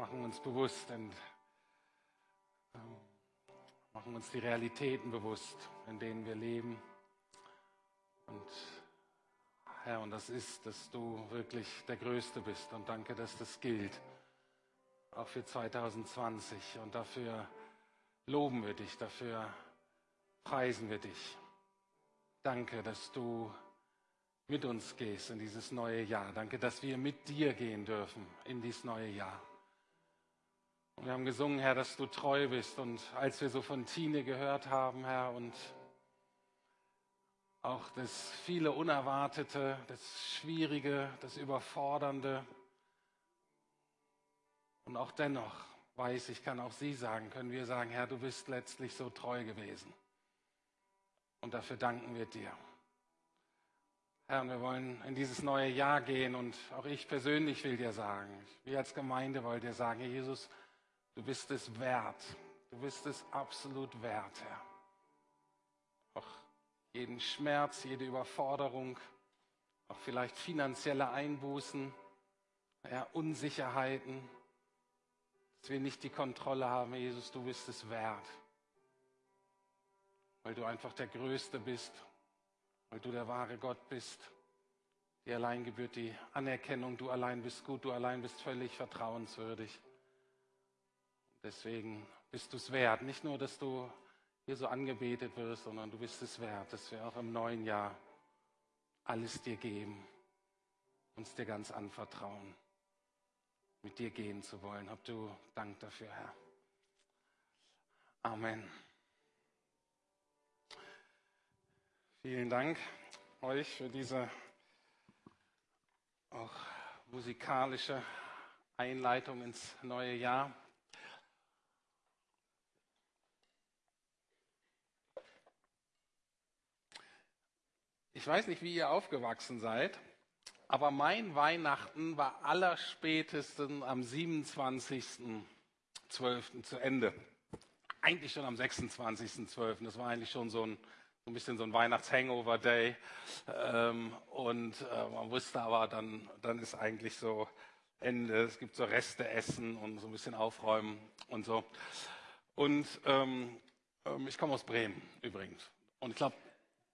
machen uns bewusst und ähm, machen uns die Realitäten bewusst, in denen wir leben. Und Herr, und das ist, dass du wirklich der Größte bist. Und danke, dass das gilt, auch für 2020. Und dafür loben wir dich, dafür preisen wir dich. Danke, dass du mit uns gehst in dieses neue Jahr. Danke, dass wir mit dir gehen dürfen in dieses neue Jahr. Und wir haben gesungen, Herr, dass du treu bist. Und als wir so von Tine gehört haben, Herr, und auch das viele Unerwartete, das Schwierige, das Überfordernde. Und auch dennoch weiß ich, kann auch sie sagen, können wir sagen, Herr, du bist letztlich so treu gewesen. Und dafür danken wir dir. Herr, wir wollen in dieses neue Jahr gehen und auch ich persönlich will dir sagen, wir als Gemeinde wollen dir sagen, Jesus, du bist es wert. Du bist es absolut wert, Herr. Auch jeden Schmerz, jede Überforderung, auch vielleicht finanzielle Einbußen, ja, Unsicherheiten, dass wir nicht die Kontrolle haben. Jesus, du bist es wert, weil du einfach der Größte bist weil du der wahre Gott bist. Dir allein gebührt die Anerkennung, du allein bist gut, du allein bist völlig vertrauenswürdig. Deswegen bist du es wert, nicht nur, dass du hier so angebetet wirst, sondern du bist es wert, dass wir auch im neuen Jahr alles dir geben, uns dir ganz anvertrauen, mit dir gehen zu wollen. Hab du Dank dafür, Herr. Amen. Vielen Dank euch für diese auch musikalische Einleitung ins neue Jahr. Ich weiß nicht, wie ihr aufgewachsen seid, aber mein Weihnachten war allerspätestens am 27.12. zu Ende. Eigentlich schon am 26.12. Das war eigentlich schon so ein ein bisschen so ein Weihnachts-Hangover-Day. Ähm, und äh, man wusste aber, dann, dann ist eigentlich so Ende. Es gibt so Reste essen und so ein bisschen aufräumen und so. Und ähm, ähm, ich komme aus Bremen übrigens. Und ich glaube,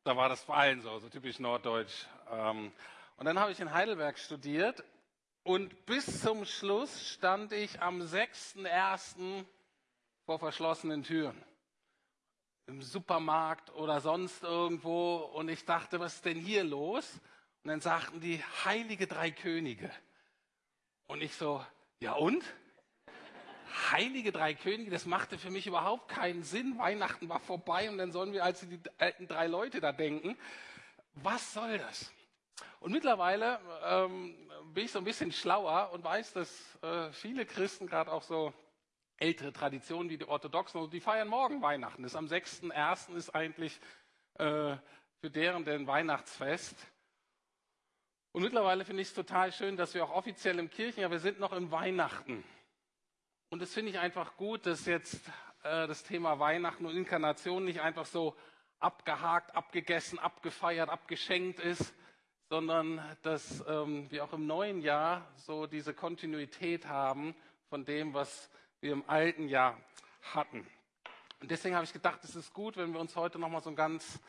da war das vor allen so, so typisch norddeutsch. Ähm, und dann habe ich in Heidelberg studiert und bis zum Schluss stand ich am 6.1. vor verschlossenen Türen im Supermarkt oder sonst irgendwo und ich dachte, was ist denn hier los? Und dann sagten die Heilige Drei Könige. Und ich so, ja und? Heilige Drei Könige, das machte für mich überhaupt keinen Sinn. Weihnachten war vorbei und dann sollen wir als die alten drei Leute da denken. Was soll das? Und mittlerweile ähm, bin ich so ein bisschen schlauer und weiß, dass äh, viele Christen gerade auch so ältere Traditionen wie die Orthodoxen, also die feiern morgen Weihnachten. Das ist am 6.1. ist eigentlich äh, für deren denn Weihnachtsfest. Und mittlerweile finde ich es total schön, dass wir auch offiziell im Kirchenjahr, wir sind noch im Weihnachten. Und das finde ich einfach gut, dass jetzt äh, das Thema Weihnachten und Inkarnation nicht einfach so abgehakt, abgegessen, abgefeiert, abgeschenkt ist, sondern dass ähm, wir auch im neuen Jahr so diese Kontinuität haben von dem, was wir im alten Jahr hatten. Und deswegen habe ich gedacht, es ist gut, wenn wir uns heute nochmal so ein ganz,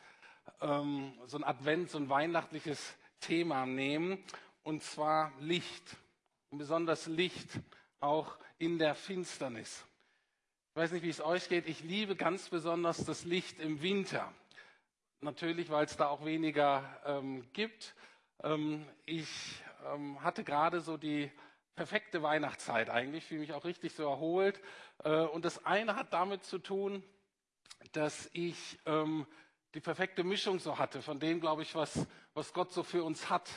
ähm, so ein Advent, so ein weihnachtliches Thema nehmen, und zwar Licht. Und besonders Licht auch in der Finsternis. Ich weiß nicht, wie es euch geht. Ich liebe ganz besonders das Licht im Winter. Natürlich, weil es da auch weniger ähm, gibt. Ähm, ich ähm, hatte gerade so die perfekte Weihnachtszeit eigentlich, fühle mich auch richtig so erholt. Äh, und das eine hat damit zu tun, dass ich ähm, die perfekte Mischung so hatte von dem, glaube ich, was, was Gott so für uns hat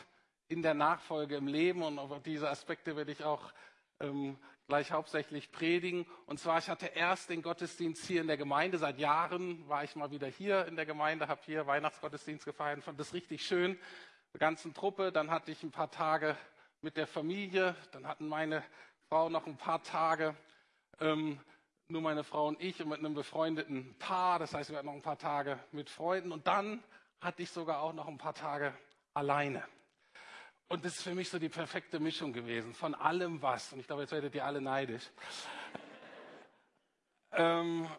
in der Nachfolge im Leben. Und auf diese Aspekte werde ich auch ähm, gleich hauptsächlich predigen. Und zwar, ich hatte erst den Gottesdienst hier in der Gemeinde. Seit Jahren war ich mal wieder hier in der Gemeinde, habe hier Weihnachtsgottesdienst gefeiert, fand das richtig schön. Die ganzen Truppe. Dann hatte ich ein paar Tage mit der Familie. Dann hatten meine Frau noch ein paar Tage, ähm, nur meine Frau und ich und mit einem befreundeten Paar. Das heißt, wir hatten noch ein paar Tage mit Freunden. Und dann hatte ich sogar auch noch ein paar Tage alleine. Und das ist für mich so die perfekte Mischung gewesen von allem was. Und ich glaube, jetzt werdet ihr alle neidisch. ähm,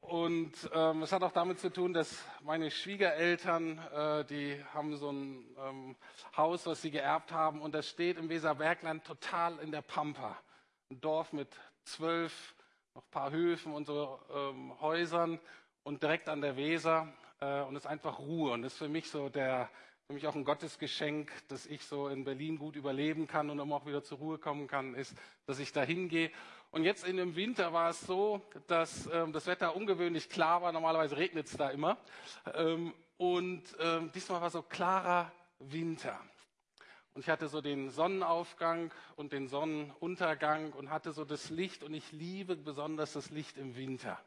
und ähm, es hat auch damit zu tun, dass meine Schwiegereltern, äh, die haben so ein ähm, Haus, was sie geerbt haben, und das steht im Weserbergland total in der Pampa. Ein Dorf mit zwölf, noch ein paar Höfen und so ähm, Häusern und direkt an der Weser. Äh, und es ist einfach Ruhe. Und das ist für mich so der, für mich auch ein Gottesgeschenk, dass ich so in Berlin gut überleben kann und auch wieder zur Ruhe kommen kann, ist, dass ich da hingehe und jetzt in dem Winter war es so, dass ähm, das Wetter ungewöhnlich klar war. Normalerweise regnet es da immer. Ähm, und ähm, diesmal war so klarer Winter. Und ich hatte so den Sonnenaufgang und den Sonnenuntergang und hatte so das Licht. Und ich liebe besonders das Licht im Winter.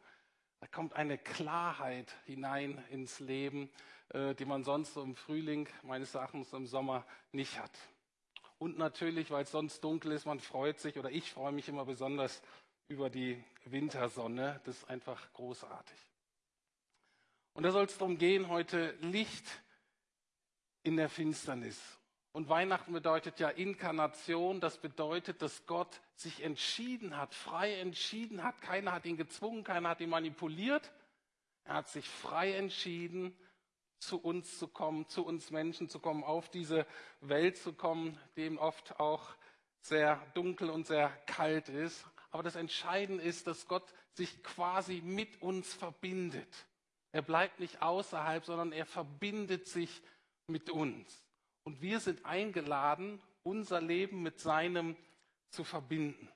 Da kommt eine Klarheit hinein ins Leben, äh, die man sonst so im Frühling, meines Erachtens im Sommer nicht hat. Und natürlich, weil es sonst dunkel ist, man freut sich oder ich freue mich immer besonders über die Wintersonne. Das ist einfach großartig. Und da soll es darum gehen, heute Licht in der Finsternis. Und Weihnachten bedeutet ja Inkarnation. Das bedeutet, dass Gott sich entschieden hat, frei entschieden hat. Keiner hat ihn gezwungen, keiner hat ihn manipuliert. Er hat sich frei entschieden, zu uns zu kommen, zu uns Menschen zu kommen, auf diese Welt zu kommen, die eben oft auch sehr dunkel und sehr kalt ist. Aber das Entscheidende ist, dass Gott sich quasi mit uns verbindet. Er bleibt nicht außerhalb, sondern er verbindet sich mit uns. Und wir sind eingeladen, unser Leben mit seinem zu verbinden.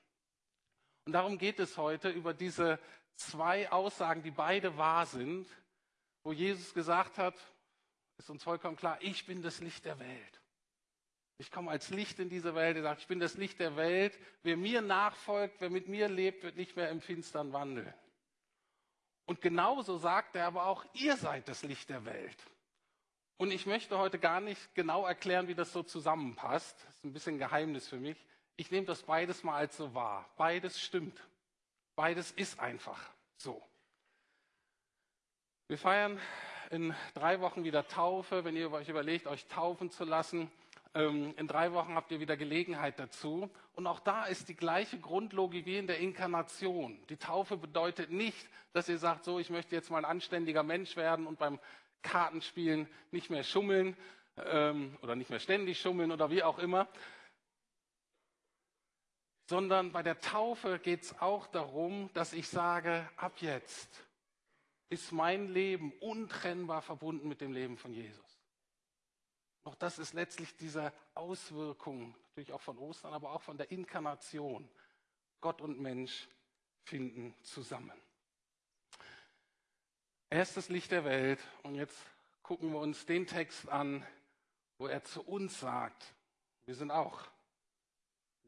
Und darum geht es heute über diese zwei Aussagen, die beide wahr sind, wo Jesus gesagt hat, ist uns vollkommen klar, ich bin das Licht der Welt. Ich komme als Licht in diese Welt. Er sagt, ich bin das Licht der Welt. Wer mir nachfolgt, wer mit mir lebt, wird nicht mehr im Finstern wandeln. Und genauso sagt er aber auch, ihr seid das Licht der Welt. Und ich möchte heute gar nicht genau erklären, wie das so zusammenpasst. Das ist ein bisschen ein Geheimnis für mich. Ich nehme das beides mal als so wahr. Beides stimmt. Beides ist einfach so. Wir feiern in drei Wochen wieder Taufe, wenn ihr euch überlegt, euch taufen zu lassen. Ähm, in drei Wochen habt ihr wieder Gelegenheit dazu. Und auch da ist die gleiche Grundlogik wie in der Inkarnation. Die Taufe bedeutet nicht, dass ihr sagt, so, ich möchte jetzt mal ein anständiger Mensch werden und beim Kartenspielen nicht mehr schummeln ähm, oder nicht mehr ständig schummeln oder wie auch immer. Sondern bei der Taufe geht es auch darum, dass ich sage, ab jetzt ist mein Leben untrennbar verbunden mit dem Leben von Jesus. Auch das ist letztlich diese Auswirkung, natürlich auch von Ostern, aber auch von der Inkarnation. Gott und Mensch finden zusammen. Er ist das Licht der Welt und jetzt gucken wir uns den Text an, wo er zu uns sagt, wir sind auch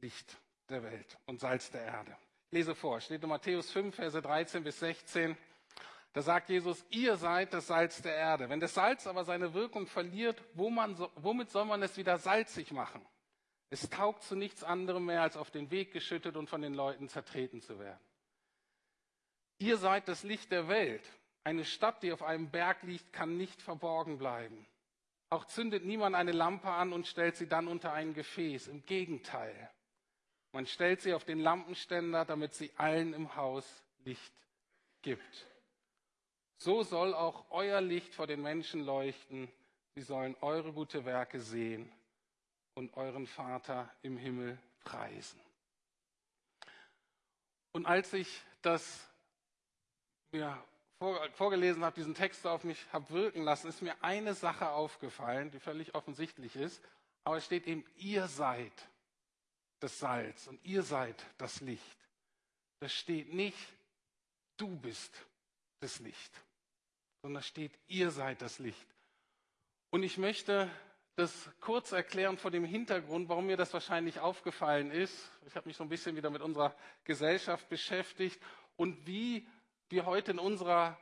Licht der Welt und Salz der Erde. Ich lese vor, steht in Matthäus 5, Verse 13 bis 16. Da sagt Jesus, ihr seid das Salz der Erde. Wenn das Salz aber seine Wirkung verliert, womit soll man es wieder salzig machen? Es taugt zu nichts anderem mehr, als auf den Weg geschüttet und von den Leuten zertreten zu werden. Ihr seid das Licht der Welt. Eine Stadt, die auf einem Berg liegt, kann nicht verborgen bleiben. Auch zündet niemand eine Lampe an und stellt sie dann unter ein Gefäß. Im Gegenteil. Man stellt sie auf den Lampenständer, damit sie allen im Haus Licht gibt. So soll auch euer Licht vor den Menschen leuchten. Sie sollen eure gute Werke sehen und euren Vater im Himmel preisen. Und als ich das mir vorgelesen habe, diesen Text auf mich habe wirken lassen, ist mir eine Sache aufgefallen, die völlig offensichtlich ist. Aber es steht eben, ihr seid das Salz und ihr seid das Licht. Das steht nicht, du bist das Licht sondern steht, ihr seid das Licht. Und ich möchte das kurz erklären vor dem Hintergrund, warum mir das wahrscheinlich aufgefallen ist. Ich habe mich so ein bisschen wieder mit unserer Gesellschaft beschäftigt und wie wir heute in unserer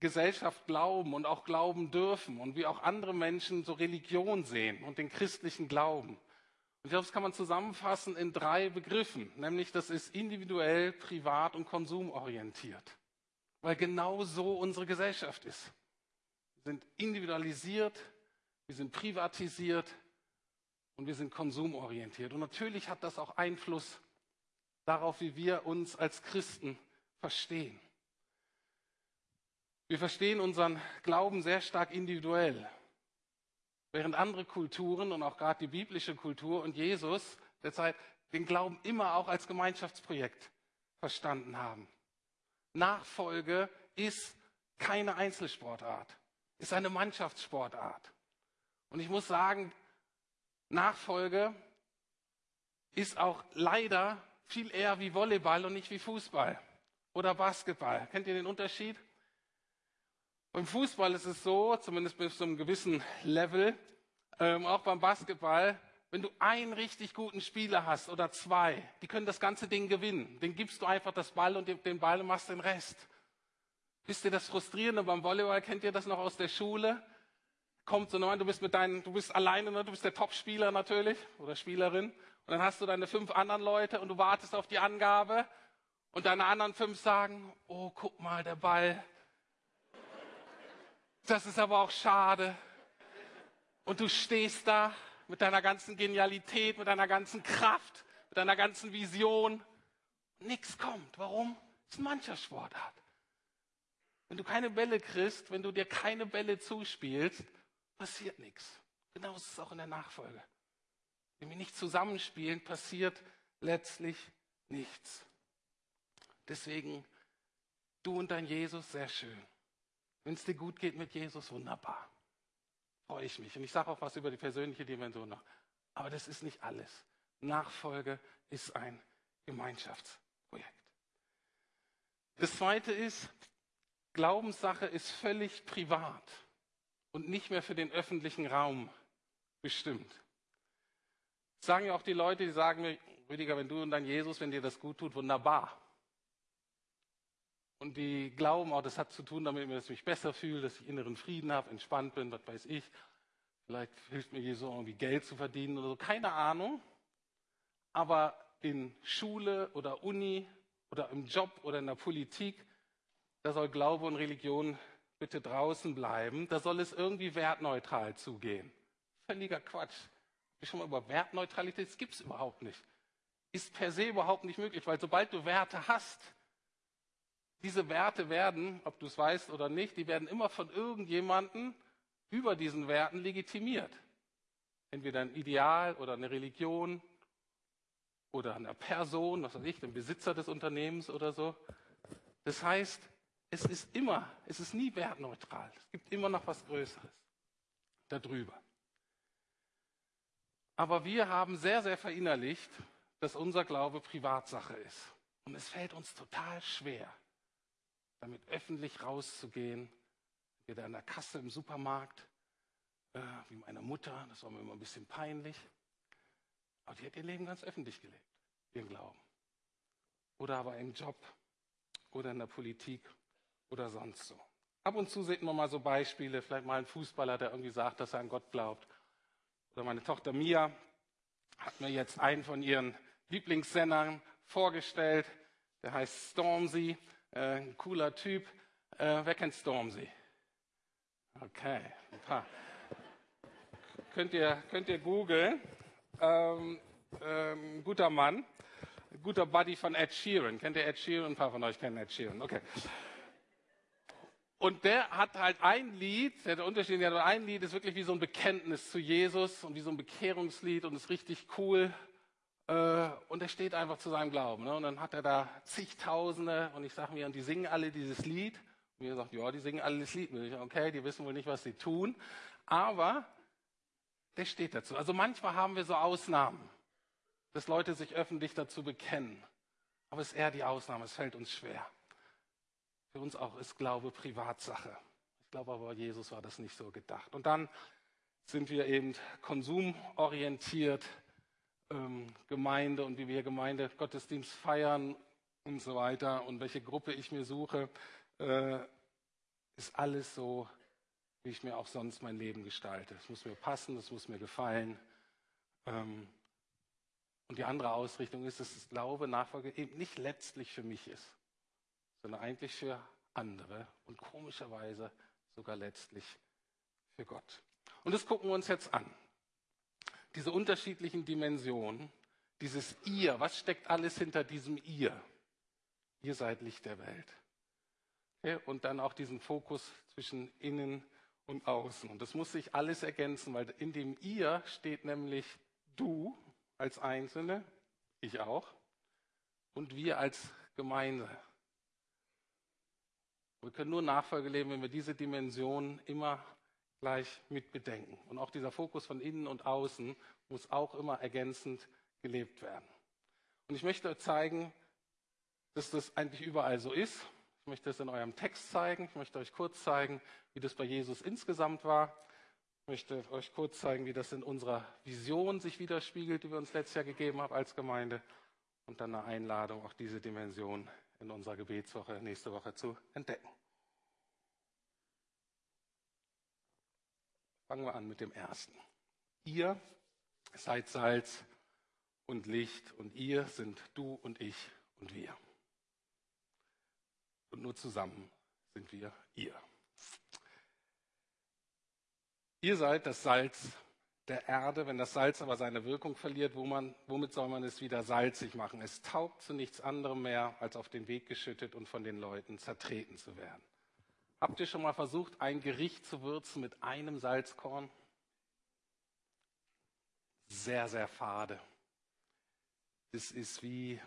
Gesellschaft glauben und auch glauben dürfen und wie auch andere Menschen so Religion sehen und den christlichen Glauben. Und ich glaube, das kann man zusammenfassen in drei Begriffen, nämlich das ist individuell, privat und konsumorientiert weil genau so unsere Gesellschaft ist. Wir sind individualisiert, wir sind privatisiert und wir sind konsumorientiert. Und natürlich hat das auch Einfluss darauf, wie wir uns als Christen verstehen. Wir verstehen unseren Glauben sehr stark individuell, während andere Kulturen und auch gerade die biblische Kultur und Jesus derzeit den Glauben immer auch als Gemeinschaftsprojekt verstanden haben. Nachfolge ist keine Einzelsportart, ist eine Mannschaftssportart. Und ich muss sagen, Nachfolge ist auch leider viel eher wie Volleyball und nicht wie Fußball oder Basketball. Kennt ihr den Unterschied? Beim Fußball ist es so, zumindest bis zu einem gewissen Level, ähm, auch beim Basketball, wenn du einen richtig guten Spieler hast oder zwei, die können das ganze Ding gewinnen. Den gibst du einfach das Ball und den Ball und machst den Rest. Wisst ihr das Frustrierende beim Volleyball? Kennt ihr das noch aus der Schule? Kommt so, du bist mit deinen, du bist alleine, ne? du bist der Top-Spieler natürlich oder Spielerin. Und dann hast du deine fünf anderen Leute und du wartest auf die Angabe und deine anderen fünf sagen, oh, guck mal, der Ball. Das ist aber auch schade. Und du stehst da mit deiner ganzen Genialität, mit deiner ganzen Kraft, mit deiner ganzen Vision. Nichts kommt. Warum? Es ist ein Mannschaftssportart. Wenn du keine Bälle kriegst, wenn du dir keine Bälle zuspielst, passiert nichts. Genau ist es auch in der Nachfolge. Wenn wir nicht zusammenspielen, passiert letztlich nichts. Deswegen, du und dein Jesus, sehr schön. Wenn es dir gut geht mit Jesus, wunderbar freue ich mich. Und ich sage auch was über die persönliche Dimension noch. Aber das ist nicht alles. Nachfolge ist ein Gemeinschaftsprojekt. Das zweite ist, Glaubenssache ist völlig privat und nicht mehr für den öffentlichen Raum bestimmt. Das sagen ja auch die Leute, die sagen mir, Rüdiger, wenn du und dein Jesus, wenn dir das gut tut, wunderbar. Und die glauben auch, das hat zu tun damit, dass ich mich besser fühle, dass ich inneren Frieden habe, entspannt bin, was weiß ich. Vielleicht hilft mir Jesus irgendwie Geld zu verdienen oder so, keine Ahnung. Aber in Schule oder Uni oder im Job oder in der Politik, da soll Glaube und Religion bitte draußen bleiben. Da soll es irgendwie wertneutral zugehen. Völliger Quatsch. Ich schon mal über Wertneutralität, das gibt es überhaupt nicht. Ist per se überhaupt nicht möglich, weil sobald du Werte hast, diese Werte werden, ob du es weißt oder nicht, die werden immer von irgendjemandem über diesen Werten legitimiert. Entweder ein Ideal oder eine Religion oder eine Person, was weiß ich, den Besitzer des Unternehmens oder so. Das heißt, es ist immer, es ist nie wertneutral. Es gibt immer noch was Größeres darüber. Aber wir haben sehr, sehr verinnerlicht, dass unser Glaube Privatsache ist. Und es fällt uns total schwer, damit öffentlich rauszugehen, wieder an der Kasse im Supermarkt, äh, wie meine Mutter, das war mir immer ein bisschen peinlich. Aber die hat ihr Leben ganz öffentlich gelebt, ihren Glauben. Oder aber im Job oder in der Politik oder sonst so. Ab und zu sieht man mal so Beispiele, vielleicht mal ein Fußballer, der irgendwie sagt, dass er an Gott glaubt. Oder meine Tochter Mia hat mir jetzt einen von ihren Lieblingssendern vorgestellt, der heißt Stormzy. Äh, ein cooler Typ. Äh, wer kennt Stormzy? Okay, ein paar. könnt ihr, könnt ihr googeln. Ähm, ähm, guter Mann, guter Buddy von Ed Sheeran. Kennt ihr Ed Sheeran? Ein paar von euch kennen Ed Sheeran. Okay. Und der hat halt ein Lied, der hat Unterschied, der hat ein Lied, ist wirklich wie so ein Bekenntnis zu Jesus und wie so ein Bekehrungslied und ist richtig cool. Äh, und er steht einfach zu seinem Glauben. Ne? Und dann hat er da zigtausende und ich sage mir, und die singen alle dieses Lied. Und mir sagt, ja, die singen alle das Lied. Und ich, okay, die wissen wohl nicht, was sie tun. Aber der steht dazu. Also manchmal haben wir so Ausnahmen, dass Leute sich öffentlich dazu bekennen. Aber es ist eher die Ausnahme, es fällt uns schwer. Für uns auch ist Glaube Privatsache. Ich glaube aber, Jesus war das nicht so gedacht. Und dann sind wir eben konsumorientiert ähm, Gemeinde und wie wir Gemeinde Gottesdienst feiern und so weiter und welche Gruppe ich mir suche, äh, ist alles so, wie ich mir auch sonst mein Leben gestalte. Es muss mir passen, es muss mir gefallen. Ähm, und die andere Ausrichtung ist, dass das Glaube, Nachfolge eben nicht letztlich für mich ist, sondern eigentlich für andere und komischerweise sogar letztlich für Gott. Und das gucken wir uns jetzt an. Diese unterschiedlichen Dimensionen, dieses Ihr, was steckt alles hinter diesem Ihr? Ihr seid Licht der Welt. Okay? Und dann auch diesen Fokus zwischen innen und außen. Und das muss sich alles ergänzen, weil in dem Ihr steht nämlich du als Einzelne, ich auch, und wir als Gemeinde. Wir können nur Nachfolge leben, wenn wir diese Dimension immer gleich mit bedenken. Und auch dieser Fokus von innen und außen muss auch immer ergänzend gelebt werden. Und ich möchte euch zeigen, dass das eigentlich überall so ist. Ich möchte es in eurem Text zeigen. Ich möchte euch kurz zeigen, wie das bei Jesus insgesamt war. Ich möchte euch kurz zeigen, wie das in unserer Vision sich widerspiegelt, die wir uns letztes Jahr gegeben haben als Gemeinde. Und dann eine Einladung, auch diese Dimension in unserer Gebetswoche nächste Woche zu entdecken. Fangen wir an mit dem ersten. Ihr seid Salz und Licht und ihr sind du und ich und wir. Und nur zusammen sind wir ihr. Ihr seid das Salz der Erde. Wenn das Salz aber seine Wirkung verliert, wo man, womit soll man es wieder salzig machen? Es taugt zu nichts anderem mehr, als auf den Weg geschüttet und von den Leuten zertreten zu werden. Habt ihr schon mal versucht, ein Gericht zu würzen mit einem Salzkorn? Sehr, sehr fade. Das ist wie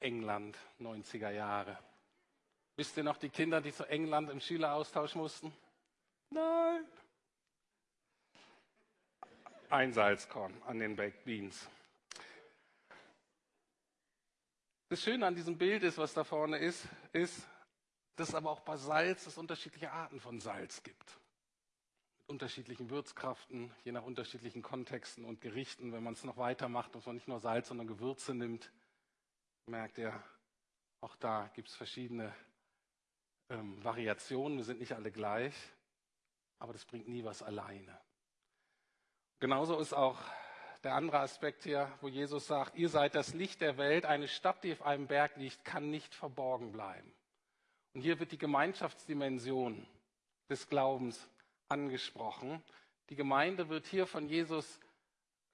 England 90er Jahre. Wisst ihr noch die Kinder, die zu England im Schüleraustausch mussten? Nein. Ein Salzkorn an den Baked Beans. Das Schöne an diesem Bild ist, was da vorne ist, ist, dass es aber auch bei Salz es unterschiedliche Arten von Salz gibt. Mit unterschiedlichen Würzkraften, je nach unterschiedlichen Kontexten und Gerichten. Wenn man es noch weitermacht, dass man nicht nur Salz, sondern Gewürze nimmt, merkt ihr, auch da gibt es verschiedene ähm, Variationen. Wir sind nicht alle gleich, aber das bringt nie was alleine. Genauso ist auch der andere Aspekt hier, wo Jesus sagt, ihr seid das Licht der Welt. Eine Stadt, die auf einem Berg liegt, kann nicht verborgen bleiben. Und hier wird die Gemeinschaftsdimension des Glaubens angesprochen. Die Gemeinde wird hier von Jesus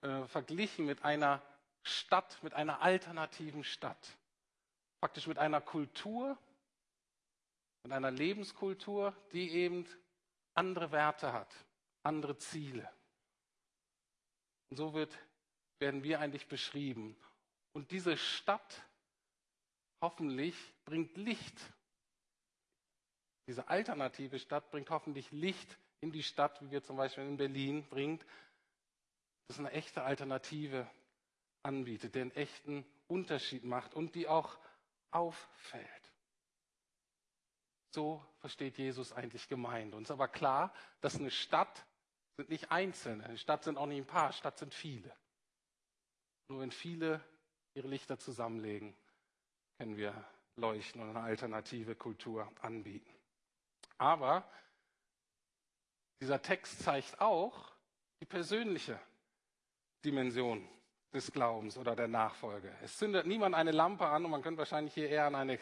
äh, verglichen mit einer Stadt, mit einer alternativen Stadt. Praktisch mit einer Kultur, mit einer Lebenskultur, die eben andere Werte hat, andere Ziele. Und so wird, werden wir eigentlich beschrieben. Und diese Stadt hoffentlich bringt Licht diese alternative Stadt bringt hoffentlich Licht in die Stadt, wie wir zum Beispiel in Berlin bringt, das eine echte Alternative anbietet, der einen echten Unterschied macht und die auch auffällt. So versteht Jesus eigentlich Gemeinde. Uns ist aber klar, dass eine Stadt sind nicht Einzelne, eine Stadt sind auch nicht ein paar, Stadt sind viele. Nur wenn viele ihre Lichter zusammenlegen, können wir leuchten und eine alternative Kultur anbieten. Aber dieser Text zeigt auch die persönliche Dimension des Glaubens oder der Nachfolge. Es zündet niemand eine Lampe an und man könnte wahrscheinlich hier eher an eine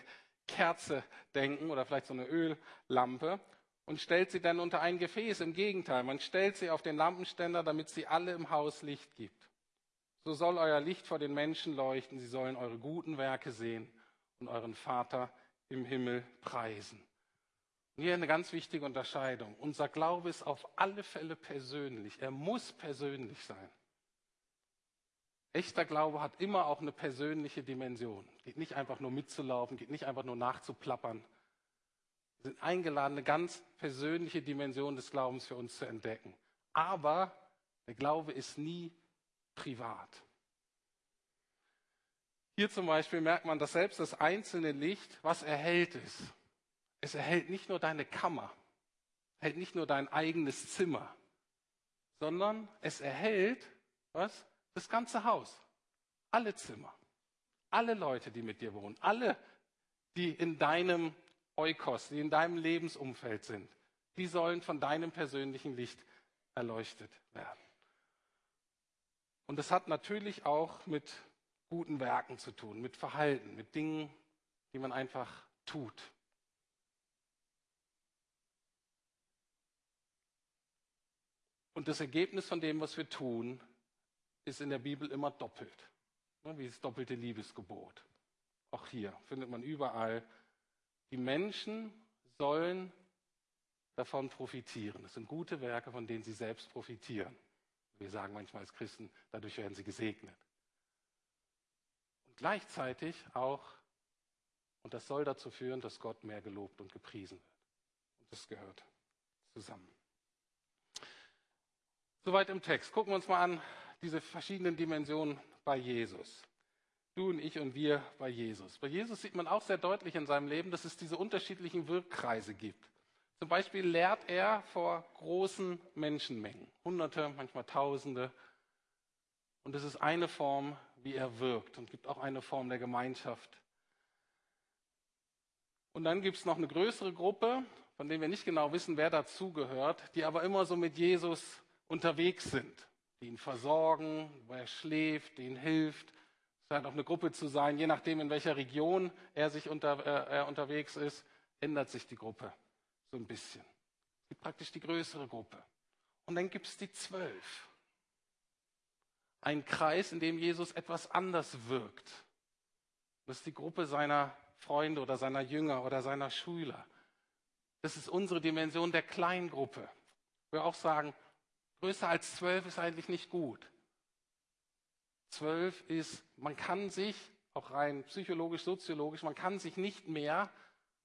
Kerze denken oder vielleicht so eine Öllampe und stellt sie dann unter ein Gefäß. Im Gegenteil, man stellt sie auf den Lampenständer, damit sie alle im Haus Licht gibt. So soll euer Licht vor den Menschen leuchten, sie sollen eure guten Werke sehen und euren Vater im Himmel preisen. Hier eine ganz wichtige Unterscheidung. Unser Glaube ist auf alle Fälle persönlich. Er muss persönlich sein. Echter Glaube hat immer auch eine persönliche Dimension. Geht nicht einfach nur mitzulaufen, geht nicht einfach nur nachzuplappern. Wir sind eingeladen, eine ganz persönliche Dimension des Glaubens für uns zu entdecken. Aber der Glaube ist nie privat. Hier zum Beispiel merkt man, dass selbst das einzelne Licht, was erhellt ist, es erhält nicht nur deine Kammer, hält nicht nur dein eigenes Zimmer, sondern es erhält was? Das ganze Haus, alle Zimmer, alle Leute, die mit dir wohnen, alle, die in deinem Eukos, die in deinem Lebensumfeld sind, die sollen von deinem persönlichen Licht erleuchtet werden. Und das hat natürlich auch mit guten Werken zu tun, mit Verhalten, mit Dingen, die man einfach tut. Und das Ergebnis von dem, was wir tun, ist in der Bibel immer doppelt, ne, wie das doppelte Liebesgebot. Auch hier findet man überall, die Menschen sollen davon profitieren. Das sind gute Werke, von denen sie selbst profitieren. Wir sagen manchmal als Christen, dadurch werden sie gesegnet. Und gleichzeitig auch, und das soll dazu führen, dass Gott mehr gelobt und gepriesen wird. Und das gehört zusammen. Soweit im Text. Gucken wir uns mal an diese verschiedenen Dimensionen bei Jesus. Du und ich und wir bei Jesus. Bei Jesus sieht man auch sehr deutlich in seinem Leben, dass es diese unterschiedlichen Wirkkreise gibt. Zum Beispiel lehrt er vor großen Menschenmengen, Hunderte, manchmal Tausende. Und es ist eine Form, wie er wirkt und gibt auch eine Form der Gemeinschaft. Und dann gibt es noch eine größere Gruppe, von der wir nicht genau wissen, wer dazugehört, die aber immer so mit Jesus unterwegs sind, die ihn versorgen, wo er schläft, ihm hilft, scheint auch eine Gruppe zu sein. Je nachdem, in welcher Region er sich unter, äh, er unterwegs ist, ändert sich die Gruppe so ein bisschen. Es gibt praktisch die größere Gruppe. Und dann gibt es die zwölf. Ein Kreis, in dem Jesus etwas anders wirkt. Das ist die Gruppe seiner Freunde oder seiner Jünger oder seiner Schüler. Das ist unsere Dimension der Kleingruppe. Wir auch sagen, größer als zwölf ist eigentlich nicht gut. Zwölf ist, man kann sich, auch rein psychologisch, soziologisch, man kann sich nicht mehr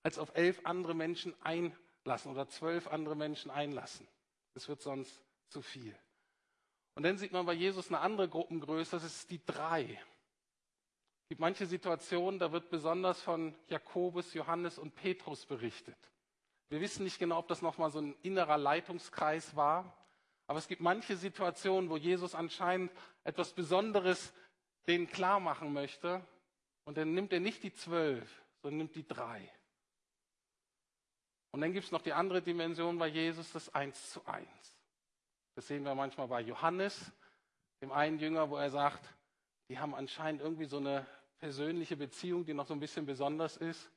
als auf elf andere Menschen einlassen oder zwölf andere Menschen einlassen. Das wird sonst zu viel. Und dann sieht man bei Jesus eine andere Gruppengröße, das ist die drei. Es gibt manche Situationen, da wird besonders von Jakobus, Johannes und Petrus berichtet. Wir wissen nicht genau, ob das nochmal so ein innerer Leitungskreis war. Aber es gibt manche Situationen, wo Jesus anscheinend etwas Besonderes denen klar machen möchte. Und dann nimmt er nicht die zwölf, sondern nimmt die drei. Und dann gibt es noch die andere Dimension bei Jesus, das Eins zu eins. Das sehen wir manchmal bei Johannes, dem einen Jünger, wo er sagt, die haben anscheinend irgendwie so eine persönliche Beziehung, die noch so ein bisschen besonders ist.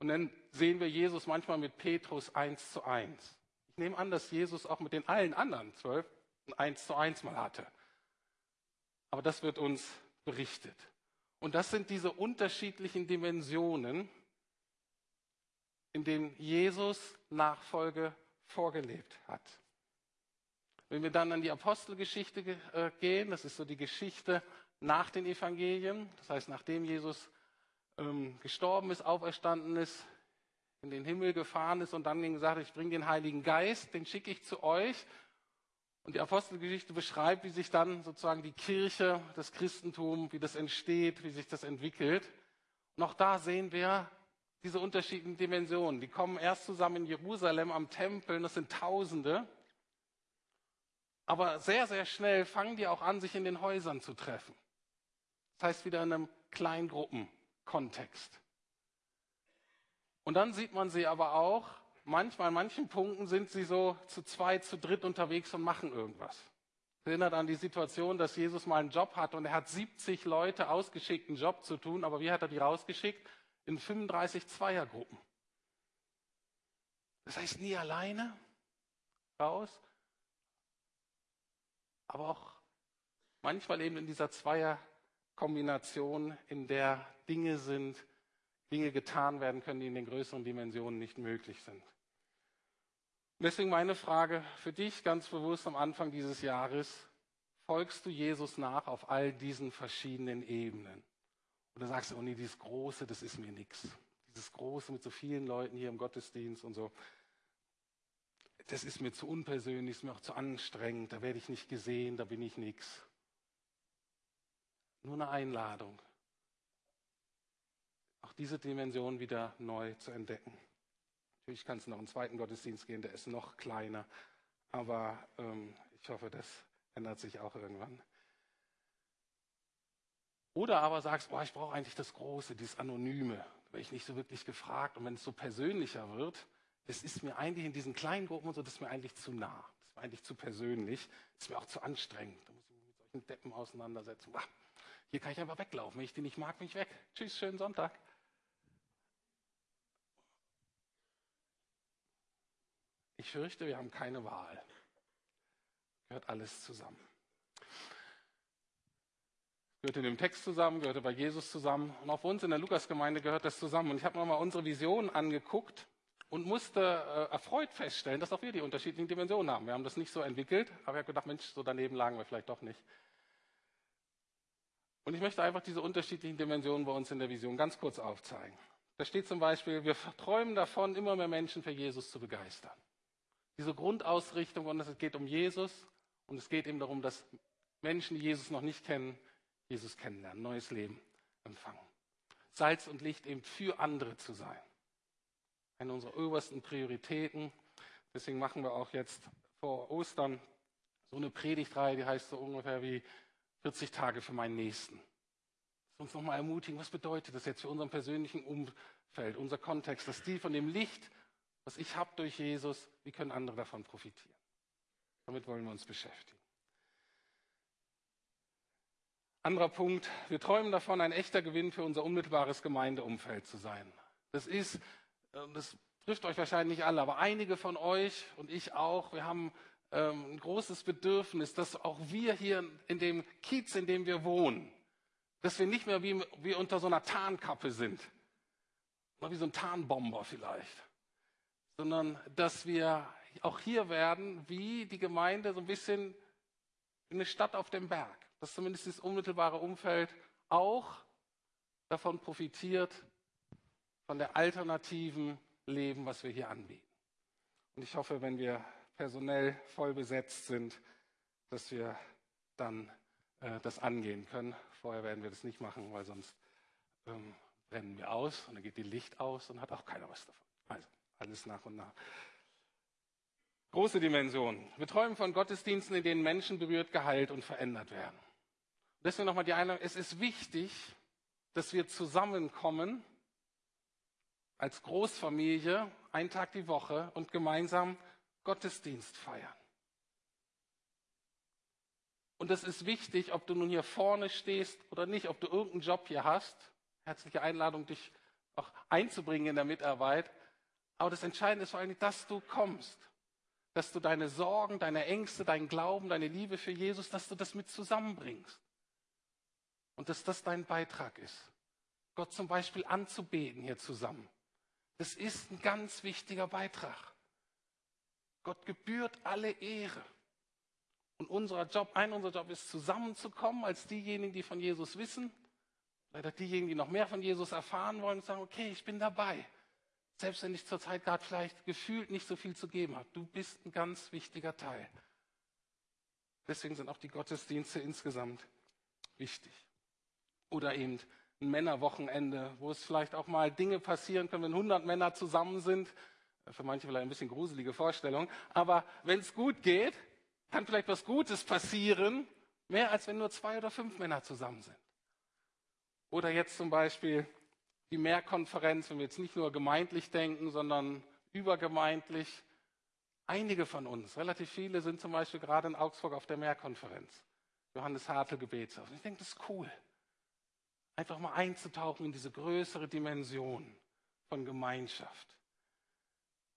Und dann sehen wir Jesus manchmal mit Petrus eins zu eins. Ich nehme an, dass Jesus auch mit den allen anderen zwölf ein Eins zu eins mal hatte. Aber das wird uns berichtet. Und das sind diese unterschiedlichen Dimensionen, in denen Jesus Nachfolge vorgelebt hat. Wenn wir dann an die Apostelgeschichte äh, gehen, das ist so die Geschichte nach den Evangelien, das heißt nachdem Jesus ähm, gestorben ist, auferstanden ist, in den Himmel gefahren ist und dann gesagt, ich bringe den Heiligen Geist, den schicke ich zu euch. Und die Apostelgeschichte beschreibt, wie sich dann sozusagen die Kirche, das Christentum, wie das entsteht, wie sich das entwickelt. Und auch da sehen wir diese unterschiedlichen Dimensionen. Die kommen erst zusammen in Jerusalem am Tempel, das sind Tausende. Aber sehr, sehr schnell fangen die auch an, sich in den Häusern zu treffen. Das heißt wieder in einem Kleingruppenkontext. Und dann sieht man sie aber auch, manchmal an manchen Punkten sind sie so zu zweit, zu dritt unterwegs und machen irgendwas. Das erinnert an die Situation, dass Jesus mal einen Job hat und er hat 70 Leute ausgeschickt, einen Job zu tun, aber wie hat er die rausgeschickt? In 35 Zweiergruppen. Das heißt nie alleine raus, aber auch manchmal eben in dieser Zweierkombination, in der Dinge sind, Dinge getan werden können, die in den größeren Dimensionen nicht möglich sind. deswegen meine Frage für dich ganz bewusst am Anfang dieses Jahres, folgst du Jesus nach auf all diesen verschiedenen Ebenen? Oder sagst du, oh nee, dieses Große, das ist mir nichts. Dieses Große mit so vielen Leuten hier im Gottesdienst und so, das ist mir zu unpersönlich, ist mir auch zu anstrengend, da werde ich nicht gesehen, da bin ich nichts. Nur eine Einladung auch diese Dimension wieder neu zu entdecken. Natürlich kann es noch einen zweiten Gottesdienst gehen, der ist noch kleiner, aber ähm, ich hoffe, das ändert sich auch irgendwann. Oder aber sagst, oh, ich brauche eigentlich das Große, dieses Anonyme. Da werde ich nicht so wirklich gefragt. Und wenn es so persönlicher wird, das ist mir eigentlich in diesen kleinen Gruppen und so, das ist mir eigentlich zu nah. Das ist mir eigentlich zu persönlich. Das ist mir auch zu anstrengend. Da muss ich mich mit solchen Deppen auseinandersetzen. Ach, hier kann ich einfach weglaufen. Wenn ich die nicht mag, bin ich weg. Tschüss, schönen Sonntag. Ich fürchte, wir haben keine Wahl. Gehört alles zusammen. Gehört in dem Text zusammen, gehörte bei Jesus zusammen. Und auch für uns in der Lukasgemeinde gehört das zusammen. Und ich habe mir mal unsere Vision angeguckt und musste äh, erfreut feststellen, dass auch wir die unterschiedlichen Dimensionen haben. Wir haben das nicht so entwickelt, aber ich habe gedacht, Mensch, so daneben lagen wir vielleicht doch nicht. Und ich möchte einfach diese unterschiedlichen Dimensionen bei uns in der Vision ganz kurz aufzeigen. Da steht zum Beispiel, wir träumen davon, immer mehr Menschen für Jesus zu begeistern. Diese Grundausrichtung, und es geht um Jesus und es geht eben darum, dass Menschen, die Jesus noch nicht kennen, Jesus kennenlernen, neues Leben empfangen. Salz und Licht eben für andere zu sein. Eine unserer obersten Prioritäten. Deswegen machen wir auch jetzt vor Ostern so eine Predigtreihe, die heißt so ungefähr wie 40 Tage für meinen Nächsten. Uns nochmal ermutigen, was bedeutet das jetzt für unseren persönlichen Umfeld, unser Kontext, dass die von dem Licht, was ich habe durch Jesus, wie können andere davon profitieren? Damit wollen wir uns beschäftigen. Anderer Punkt, wir träumen davon, ein echter Gewinn für unser unmittelbares Gemeindeumfeld zu sein. Das ist, äh, das trifft euch wahrscheinlich alle, aber einige von euch und ich auch, wir haben ähm, ein großes Bedürfnis, dass auch wir hier in dem Kiez, in dem wir wohnen, dass wir nicht mehr wie, wie unter so einer Tarnkappe sind, oder wie so ein Tarnbomber vielleicht, sondern dass wir auch hier werden, wie die Gemeinde so ein bisschen eine Stadt auf dem Berg dass zumindest das unmittelbare Umfeld auch davon profitiert, von der alternativen Leben, was wir hier anbieten. Und ich hoffe, wenn wir personell voll besetzt sind, dass wir dann äh, das angehen können. Vorher werden wir das nicht machen, weil sonst ähm, brennen wir aus und dann geht die Licht aus und hat auch keiner was davon. Also alles nach und nach. Große Dimension. Wir träumen von Gottesdiensten, in denen Menschen berührt, geheilt und verändert werden. Deswegen nochmal die Einladung, es ist wichtig, dass wir zusammenkommen als Großfamilie, einen Tag die Woche und gemeinsam Gottesdienst feiern. Und es ist wichtig, ob du nun hier vorne stehst oder nicht, ob du irgendeinen Job hier hast. Herzliche Einladung, dich auch einzubringen in der Mitarbeit. Aber das Entscheidende ist vor allem, dass du kommst. Dass du deine Sorgen, deine Ängste, deinen Glauben, deine Liebe für Jesus, dass du das mit zusammenbringst. Und dass das dein Beitrag ist. Gott zum Beispiel anzubeten hier zusammen. Das ist ein ganz wichtiger Beitrag. Gott gebührt alle Ehre. Und unser Job, ein unser Job ist zusammenzukommen als diejenigen, die von Jesus wissen, oder diejenigen, die noch mehr von Jesus erfahren wollen, und sagen, okay, ich bin dabei. Selbst wenn ich zurzeit gerade vielleicht gefühlt nicht so viel zu geben habe. Du bist ein ganz wichtiger Teil. Deswegen sind auch die Gottesdienste insgesamt wichtig. Oder eben ein Männerwochenende, wo es vielleicht auch mal Dinge passieren können, wenn 100 Männer zusammen sind. Für manche vielleicht ein bisschen gruselige Vorstellung. Aber wenn es gut geht, kann vielleicht was Gutes passieren, mehr als wenn nur zwei oder fünf Männer zusammen sind. Oder jetzt zum Beispiel die Mehrkonferenz, wenn wir jetzt nicht nur gemeindlich denken, sondern übergemeindlich. Einige von uns, relativ viele, sind zum Beispiel gerade in Augsburg auf der Mehrkonferenz. Johannes Hartl Gebetshaus. Ich denke, das ist cool einfach mal einzutauchen in diese größere Dimension von Gemeinschaft.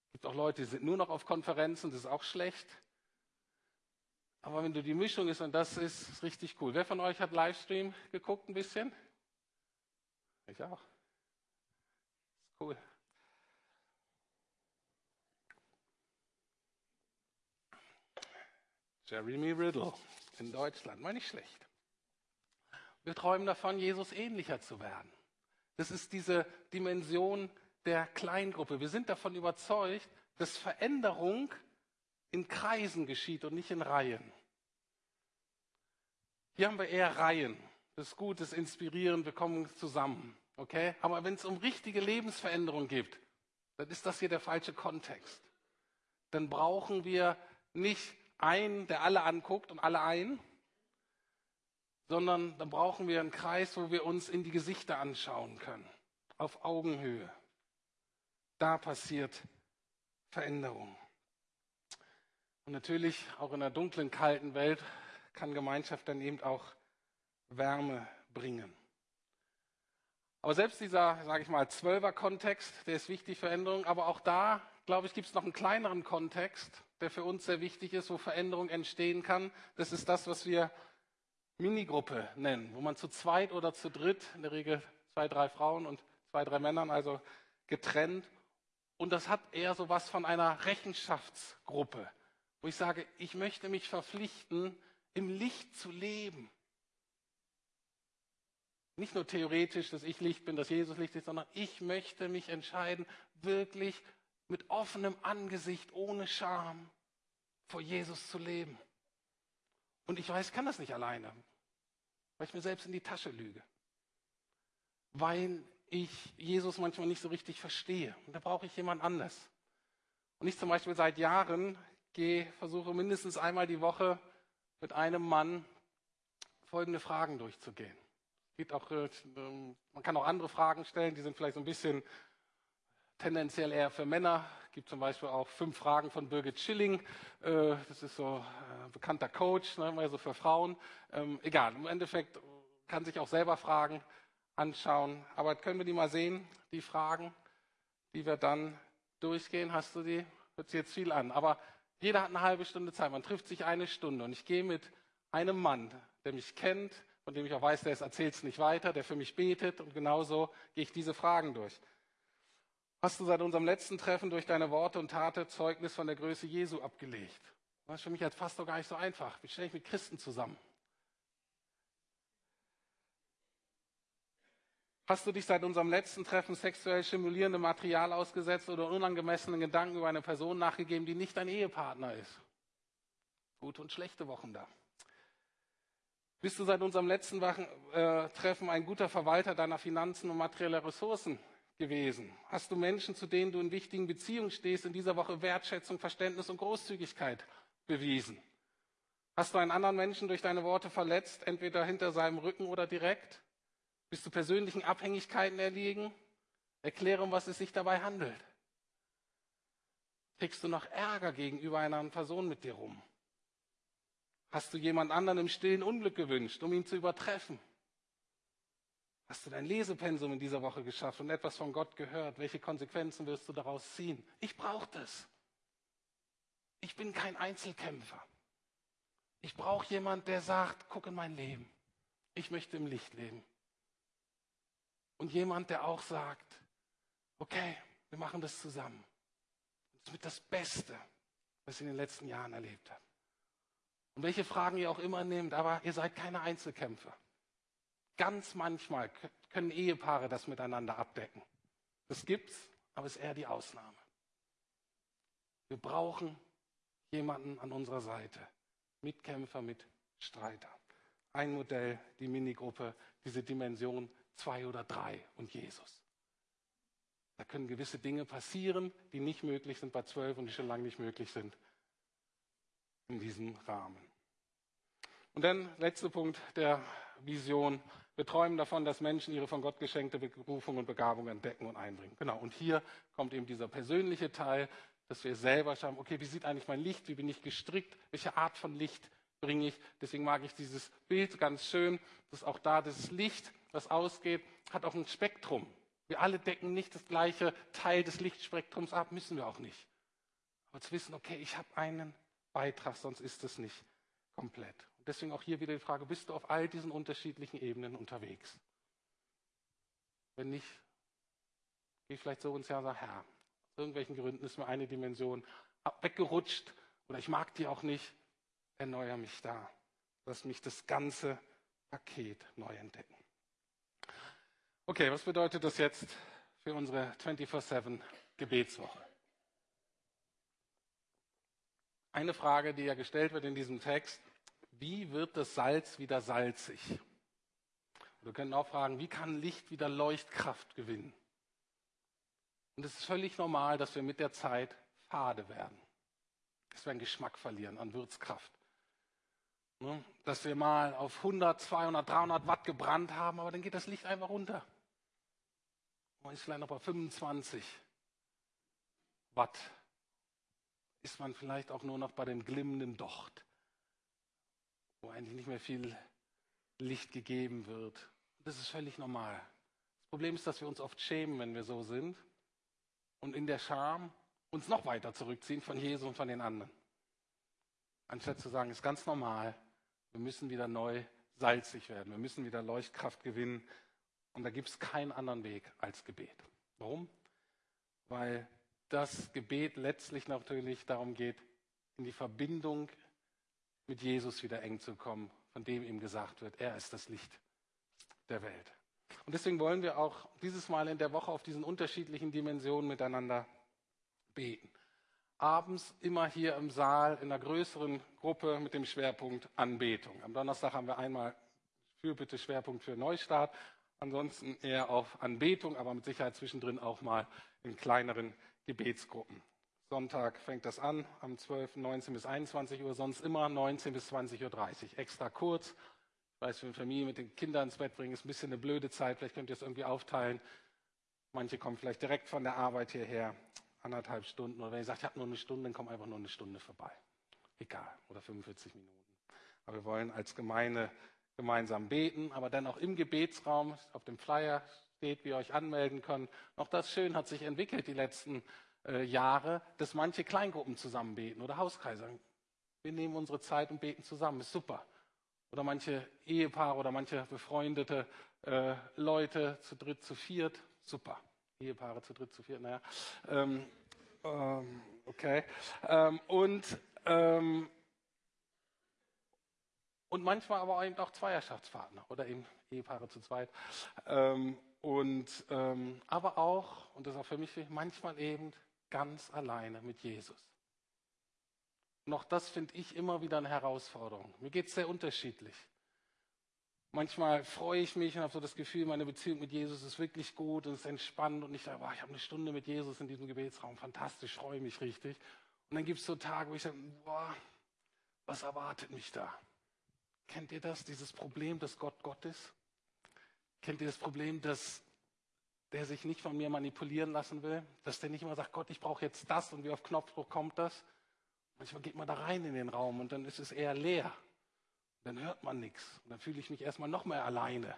Es gibt auch Leute, die sind nur noch auf Konferenzen, das ist auch schlecht. Aber wenn du die Mischung ist und das ist, ist richtig cool. Wer von euch hat Livestream geguckt ein bisschen? Ich auch. Cool. Jeremy Riddle in Deutschland, mal nicht schlecht. Wir träumen davon, Jesus ähnlicher zu werden. Das ist diese Dimension der Kleingruppe. Wir sind davon überzeugt, dass Veränderung in Kreisen geschieht und nicht in Reihen. Hier haben wir eher Reihen. Das ist gut, das ist inspirierend, wir kommen zusammen. Okay? Aber wenn es um richtige Lebensveränderung geht, dann ist das hier der falsche Kontext. Dann brauchen wir nicht einen, der alle anguckt und alle ein, sondern dann brauchen wir einen Kreis, wo wir uns in die Gesichter anschauen können, auf Augenhöhe. Da passiert Veränderung. Und natürlich auch in der dunklen, kalten Welt kann Gemeinschaft dann eben auch Wärme bringen. Aber selbst dieser, sage ich mal, Zwölfer-Kontext, der ist wichtig für Veränderung. Aber auch da, glaube ich, gibt es noch einen kleineren Kontext, der für uns sehr wichtig ist, wo Veränderung entstehen kann. Das ist das, was wir Minigruppe nennen, wo man zu zweit oder zu dritt, in der Regel zwei, drei Frauen und zwei, drei Männern, also getrennt. Und das hat eher so was von einer Rechenschaftsgruppe, wo ich sage, ich möchte mich verpflichten, im Licht zu leben. Nicht nur theoretisch, dass ich Licht bin, dass Jesus Licht ist, sondern ich möchte mich entscheiden, wirklich mit offenem Angesicht, ohne Scham vor Jesus zu leben. Und ich weiß, ich kann das nicht alleine, weil ich mir selbst in die Tasche lüge. Weil ich Jesus manchmal nicht so richtig verstehe. Und da brauche ich jemand anders. Und ich zum Beispiel seit Jahren gehe, versuche mindestens einmal die Woche mit einem Mann folgende Fragen durchzugehen geht auch, äh, ähm, man kann auch andere Fragen stellen, die sind vielleicht so ein bisschen tendenziell eher für Männer. Es gibt zum Beispiel auch fünf Fragen von Birgit Schilling. Äh, das ist so ein äh, bekannter Coach, ne, mehr so für Frauen. Ähm, egal, im Endeffekt kann sich auch selber Fragen anschauen. Aber können wir die mal sehen, die Fragen, die wir dann durchgehen? Hast du die? Hört sich jetzt viel an. Aber jeder hat eine halbe Stunde Zeit. Man trifft sich eine Stunde. Und ich gehe mit einem Mann, der mich kennt, von dem ich auch weiß, der erzählt es nicht weiter, der für mich betet und genauso gehe ich diese Fragen durch. Hast du seit unserem letzten Treffen durch deine Worte und Taten Zeugnis von der Größe Jesu abgelegt? Das ist für mich als Pastor gar nicht so einfach. Wie stelle ich mit Christen zusammen? Hast du dich seit unserem letzten Treffen sexuell stimulierendem Material ausgesetzt oder unangemessenen Gedanken über eine Person nachgegeben, die nicht dein Ehepartner ist? Gute und schlechte Wochen da. Bist du seit unserem letzten äh, Treffen ein guter Verwalter deiner Finanzen und materieller Ressourcen gewesen? Hast du Menschen, zu denen du in wichtigen Beziehungen stehst, in dieser Woche Wertschätzung, Verständnis und Großzügigkeit bewiesen? Hast du einen anderen Menschen durch deine Worte verletzt, entweder hinter seinem Rücken oder direkt? Bist du persönlichen Abhängigkeiten erliegen? Erkläre, um was es sich dabei handelt. Trägst du noch Ärger gegenüber einer Person mit dir rum? Hast du jemand anderen im stillen Unglück gewünscht, um ihn zu übertreffen? Hast du dein Lesepensum in dieser Woche geschafft und etwas von Gott gehört? Welche Konsequenzen wirst du daraus ziehen? Ich brauche das. Ich bin kein Einzelkämpfer. Ich brauche jemand, der sagt, guck in mein Leben. Ich möchte im Licht leben. Und jemand, der auch sagt, okay, wir machen das zusammen. Das ist mit das Beste, was ich in den letzten Jahren erlebt habe. Und welche Fragen ihr auch immer nehmt, aber ihr seid keine Einzelkämpfer. Ganz manchmal können Ehepaare das miteinander abdecken. Das gibt's, aber es ist eher die Ausnahme. Wir brauchen jemanden an unserer Seite. Mitkämpfer, Mitstreiter. Ein Modell, die Minigruppe, diese Dimension zwei oder drei und Jesus. Da können gewisse Dinge passieren, die nicht möglich sind bei zwölf und die schon lange nicht möglich sind in diesem Rahmen. Und dann letzter Punkt der Vision. Wir träumen davon, dass Menschen ihre von Gott geschenkte Berufung und Begabung entdecken und einbringen. Genau. Und hier kommt eben dieser persönliche Teil, dass wir selber schauen, okay, wie sieht eigentlich mein Licht? Wie bin ich gestrickt? Welche Art von Licht bringe ich? Deswegen mag ich dieses Bild ganz schön, dass auch da das Licht, was ausgeht, hat auch ein Spektrum. Wir alle decken nicht das gleiche Teil des Lichtspektrums ab, müssen wir auch nicht. Aber zu wissen, okay, ich habe einen Beitrag, sonst ist es nicht komplett. Und deswegen auch hier wieder die Frage, bist du auf all diesen unterschiedlichen Ebenen unterwegs? Wenn nicht, geh vielleicht so ins Jahr und sag, Herr, aus irgendwelchen Gründen ist mir eine Dimension weggerutscht oder ich mag die auch nicht, erneuere mich da. Lass mich das ganze Paket neu entdecken. Okay, was bedeutet das jetzt für unsere 24-7 Gebetswoche? Eine Frage, die ja gestellt wird in diesem Text, wie wird das Salz wieder salzig? wir können auch fragen, wie kann Licht wieder Leuchtkraft gewinnen? Und es ist völlig normal, dass wir mit der Zeit fade werden. Dass wir einen Geschmack verlieren an Würzkraft. Ne? Dass wir mal auf 100, 200, 300 Watt gebrannt haben, aber dann geht das Licht einfach runter. Man ist vielleicht noch bei 25 Watt ist man vielleicht auch nur noch bei dem glimmenden Docht, wo eigentlich nicht mehr viel Licht gegeben wird. Das ist völlig normal. Das Problem ist, dass wir uns oft schämen, wenn wir so sind und in der Scham uns noch weiter zurückziehen von Jesus und von den anderen. Anstatt zu sagen, ist ganz normal, wir müssen wieder neu salzig werden. Wir müssen wieder Leuchtkraft gewinnen. Und da gibt es keinen anderen Weg als Gebet. Warum? Weil das Gebet letztlich natürlich darum geht, in die Verbindung mit Jesus wieder eng zu kommen, von dem ihm gesagt wird, er ist das Licht der Welt. Und deswegen wollen wir auch dieses Mal in der Woche auf diesen unterschiedlichen Dimensionen miteinander beten. Abends immer hier im Saal in einer größeren Gruppe mit dem Schwerpunkt Anbetung. Am Donnerstag haben wir einmal für bitte Schwerpunkt für Neustart, ansonsten eher auf Anbetung, aber mit Sicherheit zwischendrin auch mal in kleineren Gebetsgruppen. Sonntag fängt das an, am 12. 19 bis 21 Uhr, sonst immer 19 bis 20.30 Uhr. Extra kurz. Ich weiß, für eine Familie mit den Kindern ins Bett bringen ist ein bisschen eine blöde Zeit. Vielleicht könnt ihr es irgendwie aufteilen. Manche kommen vielleicht direkt von der Arbeit hierher, anderthalb Stunden. Oder wenn ihr sagt, ich habe nur eine Stunde, dann kommt einfach nur eine Stunde vorbei. Egal. Oder 45 Minuten. Aber wir wollen als Gemeinde gemeinsam beten, aber dann auch im Gebetsraum, auf dem Flyer steht, wie ihr euch anmelden könnt. Auch das schön hat sich entwickelt die letzten äh, Jahre, dass manche Kleingruppen zusammen beten oder Hauskreise. Wir nehmen unsere Zeit und beten zusammen, ist super. Oder manche Ehepaare oder manche befreundete äh, Leute zu dritt, zu viert, super. Ehepaare zu dritt, zu viert, naja. Ähm, ähm, okay. Ähm, und, ähm, und manchmal aber eben auch Zweierschaftspartner oder eben Ehepaare zu zweit. Ähm, und, ähm, aber auch, und das ist auch für mich manchmal eben ganz alleine mit Jesus. Noch das finde ich immer wieder eine Herausforderung. Mir geht es sehr unterschiedlich. Manchmal freue ich mich und habe so das Gefühl, meine Beziehung mit Jesus ist wirklich gut und ist entspannt und ich sage, boah, ich habe eine Stunde mit Jesus in diesem Gebetsraum, fantastisch, freue mich richtig. Und dann gibt es so Tage, wo ich sage, boah, was erwartet mich da? Kennt ihr das, dieses Problem, dass Gott Gott ist? Kennt ihr das Problem, dass der sich nicht von mir manipulieren lassen will, dass der nicht immer sagt, Gott, ich brauche jetzt das und wie auf Knopfdruck kommt das. Manchmal geht man da rein in den Raum und dann ist es eher leer. Dann hört man nichts. Und dann fühle ich mich erstmal noch mehr alleine.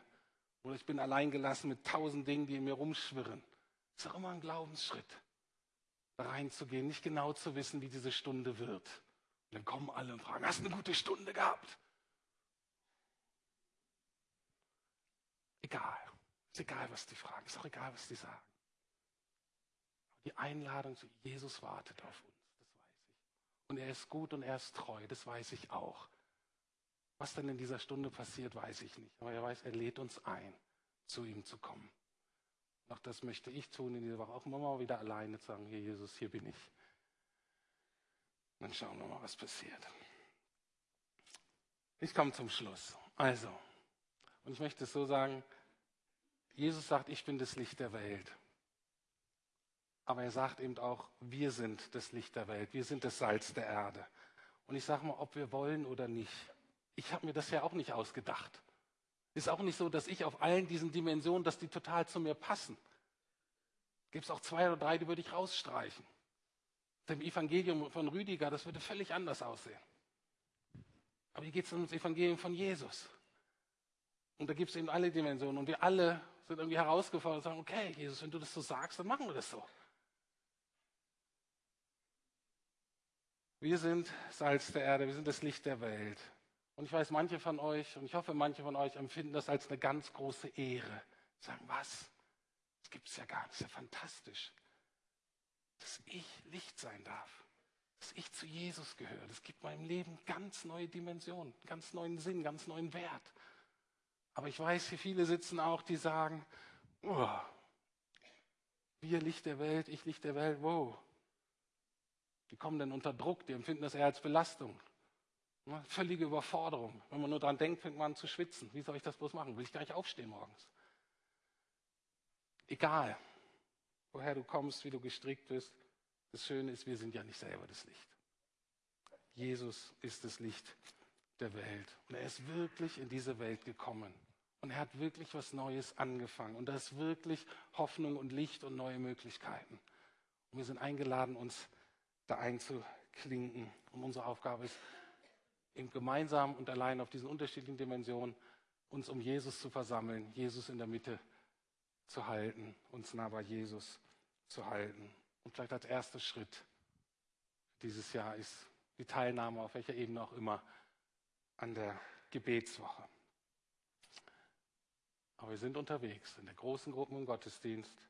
Oder ich bin allein gelassen mit tausend Dingen, die in mir rumschwirren. Das ist auch immer ein Glaubensschritt, da reinzugehen, nicht genau zu wissen, wie diese Stunde wird. Und dann kommen alle und fragen, hast du eine gute Stunde gehabt? Egal. Ist egal, was die fragen, ist auch egal, was die sagen. Die Einladung zu Jesus wartet auf uns, das weiß ich. Und er ist gut und er ist treu, das weiß ich auch. Was dann in dieser Stunde passiert, weiß ich nicht. Aber er weiß, er lädt uns ein, zu ihm zu kommen. Auch das möchte ich tun in dieser Woche, auch immer mal wieder alleine zu sagen, hier Jesus, hier bin ich. Dann schauen wir mal, was passiert. Ich komme zum Schluss. Also, und ich möchte es so sagen, Jesus sagt, ich bin das Licht der Welt. Aber er sagt eben auch, wir sind das Licht der Welt, wir sind das Salz der Erde. Und ich sage mal, ob wir wollen oder nicht. Ich habe mir das ja auch nicht ausgedacht. Ist auch nicht so, dass ich auf allen diesen Dimensionen, dass die total zu mir passen. Gibt es auch zwei oder drei, die würde ich rausstreichen. Dem Evangelium von Rüdiger, das würde völlig anders aussehen. Aber hier geht es um das Evangelium von Jesus. Und da gibt es eben alle Dimensionen. Und wir alle sind irgendwie herausgefordert und sagen, okay, Jesus, wenn du das so sagst, dann machen wir das so. Wir sind Salz der Erde, wir sind das Licht der Welt. Und ich weiß, manche von euch, und ich hoffe, manche von euch empfinden das als eine ganz große Ehre. Sagen, was? Das gibt es ja gar nicht. Das ist ja fantastisch. Dass ich Licht sein darf. Dass ich zu Jesus gehöre. Das gibt meinem Leben ganz neue Dimensionen, ganz neuen Sinn, ganz neuen Wert. Aber ich weiß, hier viele sitzen auch, die sagen, oh, wir Licht der Welt, ich Licht der Welt, wow. Die kommen dann unter Druck, die empfinden das eher als Belastung. Ne, völlige Überforderung. Wenn man nur daran denkt, fängt man an zu schwitzen. Wie soll ich das bloß machen? Will ich gar nicht aufstehen morgens? Egal, woher du kommst, wie du gestrickt bist. Das Schöne ist, wir sind ja nicht selber das Licht. Jesus ist das Licht der Welt. Und er ist wirklich in diese Welt gekommen. Und er hat wirklich was Neues angefangen. Und da ist wirklich Hoffnung und Licht und neue Möglichkeiten. Und wir sind eingeladen, uns da einzuklinken. Und unsere Aufgabe ist, eben gemeinsam und allein auf diesen unterschiedlichen Dimensionen uns um Jesus zu versammeln, Jesus in der Mitte zu halten, uns nah bei Jesus zu halten. Und vielleicht als erster Schritt dieses Jahr ist die Teilnahme auf welcher Ebene auch immer an der Gebetswoche. Aber wir sind unterwegs in der großen Gruppen im Gottesdienst,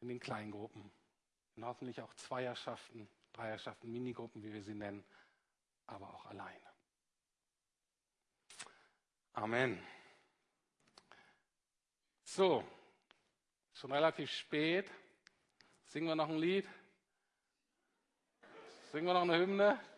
in den Kleingruppen, in hoffentlich auch Zweierschaften, Dreierschaften, Minigruppen, wie wir sie nennen, aber auch alleine. Amen. So, schon relativ spät. Singen wir noch ein Lied? Singen wir noch eine Hymne?